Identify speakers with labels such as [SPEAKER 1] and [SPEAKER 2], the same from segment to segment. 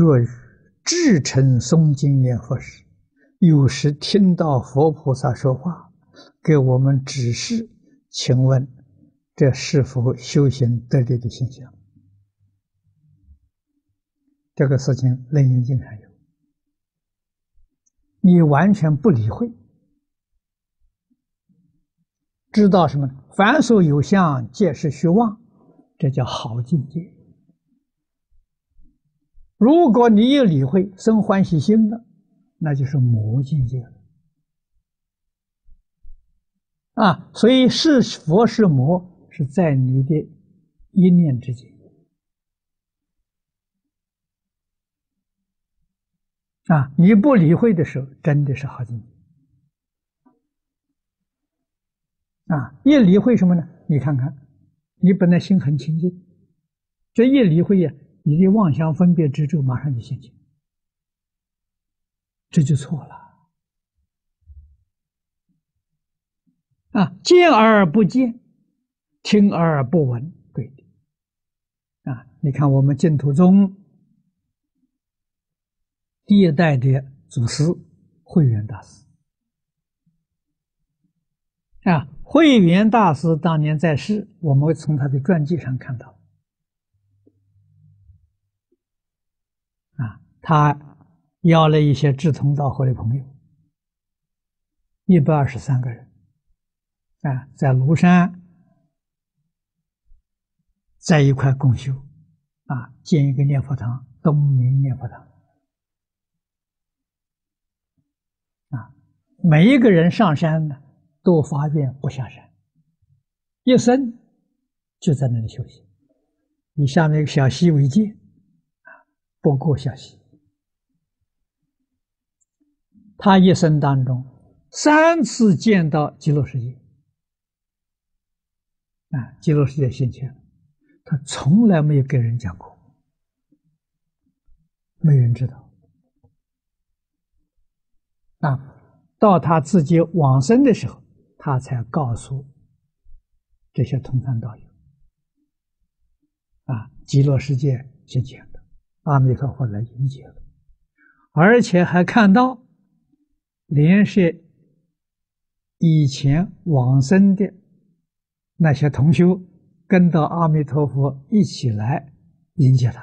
[SPEAKER 1] 若至诚诵经念佛时，有时听到佛菩萨说话，给我们指示，请问这是否修行得力的现象？这个事情《楞严经》上有，你完全不理会，知道什么？凡所有相，皆是虚妄，这叫好境界。如果你一理会，生欢喜心的，那就是魔境界了。啊，所以是佛是魔，是在你的一念之间。啊！你不理会的时候，真的是好境界。啊！一理会什么呢？你看看，你本来心很清净，这一理会呀，你的妄想分别执着马上就现前，这就错了。啊！见而不见，听而不闻，对的。啊！你看我们净土宗。第一代的祖师慧远大师啊，慧远大师当年在世，我们会从他的传记上看到啊，他邀了一些志同道合的朋友，一百二十三个人啊，在庐山在一块共修啊，建一个念佛堂，东明念佛堂。啊每一个人上山呢，都发愿不下山，一生就在那里修行。以下面一个小溪为界，啊，不过小溪。他一生当中三次见到极乐世界，啊，极乐世界现前，他从来没有跟人讲过，没人知道，啊。到他自己往生的时候，他才告诉这些同参道友：“啊，极乐世界现前的，阿弥陀佛来迎接了，而且还看到连是以前往生的那些同修，跟到阿弥陀佛一起来迎接他。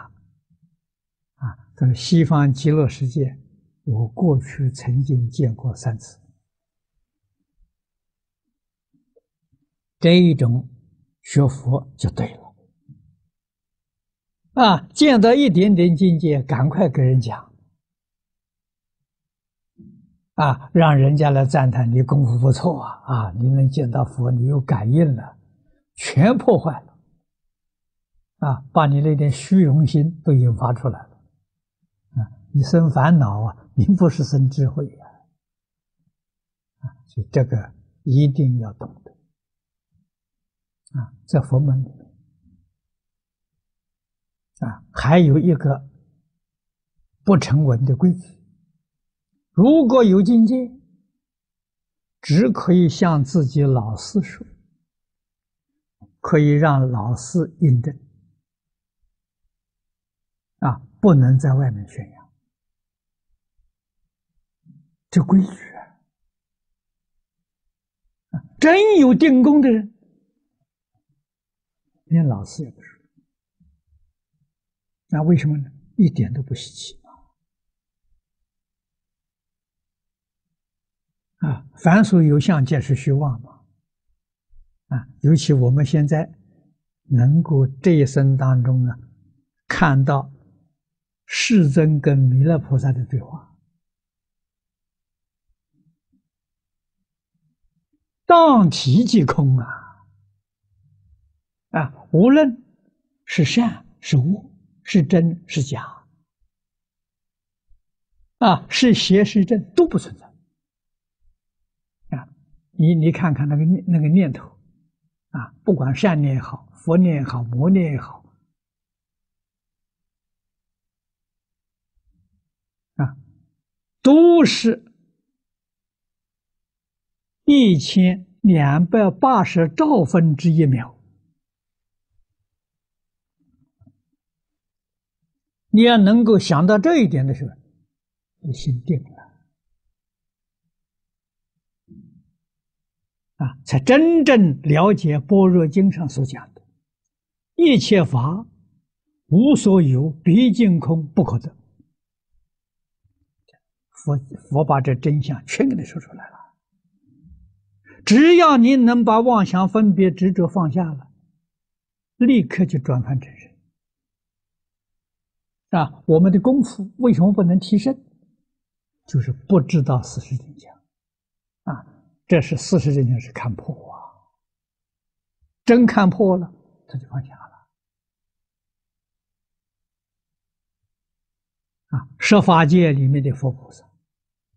[SPEAKER 1] 啊，这个西方极乐世界。”我过去曾经见过三次，这一种学佛就对了啊！见到一点点境界，赶快跟人讲啊，让人家来赞叹你功夫不错啊！啊，你能见到佛，你有感应了，全破坏了啊！把你那点虚荣心都引发出来了啊！你生烦恼啊！并不是生智慧呀，啊，所以这个一定要懂得啊，在佛门里面啊，还有一个不成文的规矩：如果有境界，只可以向自己老师说，可以让老师印证啊，不能在外面宣扬。这规矩啊，真有定功的人，连老师也不说，那为什么呢？一点都不稀奇啊！凡所有相，皆是虚妄嘛！啊，尤其我们现在能够这一生当中呢，看到世尊跟弥勒菩萨的对话。当体即空啊！啊，无论是善是恶，是真是假，啊，是邪是正都不存在。你你看看那个那个念头，啊，不管善念也好，佛念也好，魔念也好，啊，都是。一千两百八十兆分之一秒，你要能够想到这一点的时候，你心定了啊，才真正了解《般若经》上所讲的“一切法无所有，毕竟空，不可得”。佛佛把这真相全给你说出来了。只要你能把妄想、分别、执着放下了，立刻就转凡成圣。啊，我们的功夫为什么不能提升？就是不知道事实真相。这是事实真相是看破啊，真看破了，他就放下了。啊，设法界里面的佛菩萨，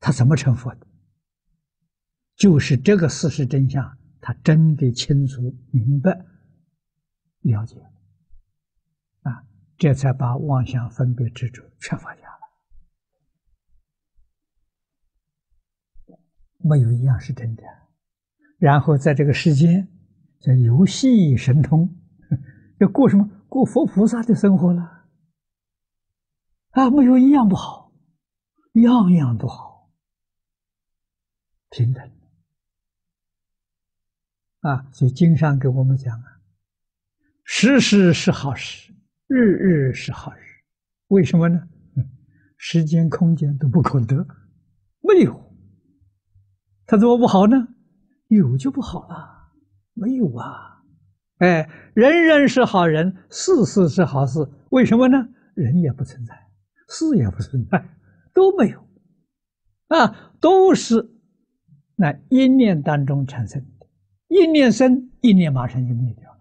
[SPEAKER 1] 他怎么成佛的？就是这个事实真相，他真的清楚明白了解啊，这才把妄想分别执着全放下了。没有一样是真的。然后在这个世间，叫游戏神通，要过什么？过佛菩萨的生活了。啊，没有一样不好，样样都好，平等。啊，所以经上给我们讲啊，时时是好事，日日是好日。为什么呢？时间、空间都不可得，没有，他怎么不好呢？有就不好了，没有啊。哎，人人是好人，事事是好事。为什么呢？人也不存在，事也不存在，都没有，啊，都是那一念当中产生的。一念生，一念马上就灭掉了，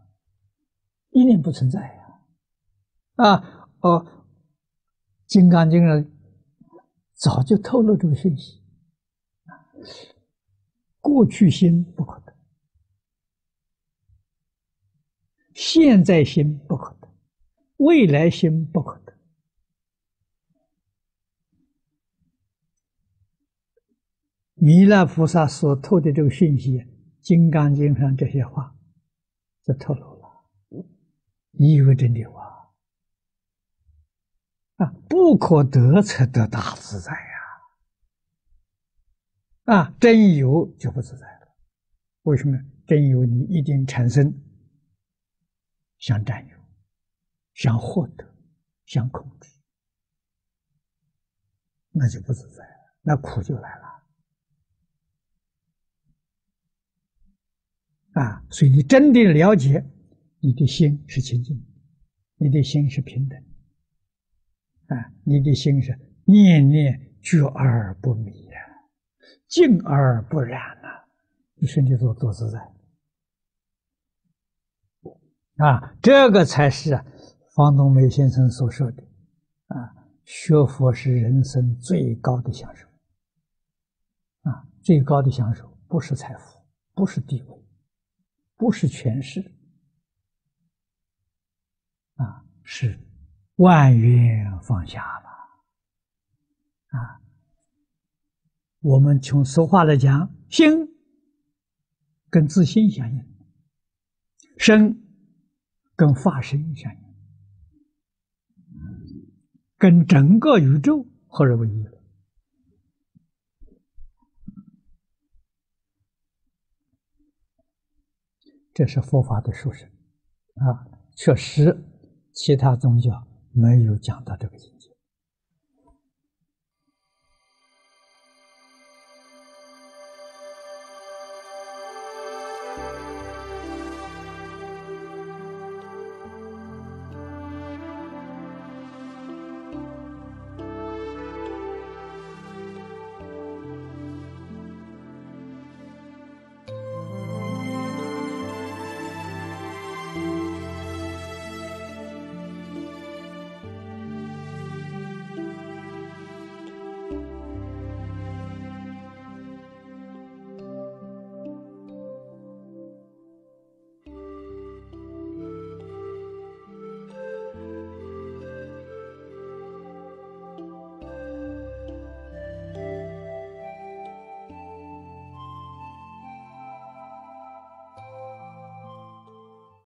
[SPEAKER 1] 一念不存在呀！啊哦，《金刚经》上早就透露这个信息啊：过去心不可得，现在心不可得，未来心不可得。弥勒菩萨所透的这个讯息。《金刚经》上这些话就透露了，意味真的话啊，不可得才得大自在！啊，真有就不自在了。为什么？真有你一定产生想占有、想获得、想控制，那就不自在了，那苦就来了。啊，所以你真的了解，你的心是清净，你的心是平等，啊，你的心是念念觉而不迷呀，净而不染呐，你身体多多自在，啊，这个才是方东梅先生所说的，啊，学佛是人生最高的享受，啊，最高的享受不是财富，不是地位。不是权势，啊，是万缘放下了，啊，我们从俗话来讲，心跟自心相应，身跟法身相应，跟整个宇宙合而为一了。这是佛法的殊胜啊！确实，其他宗教没有讲到这个经。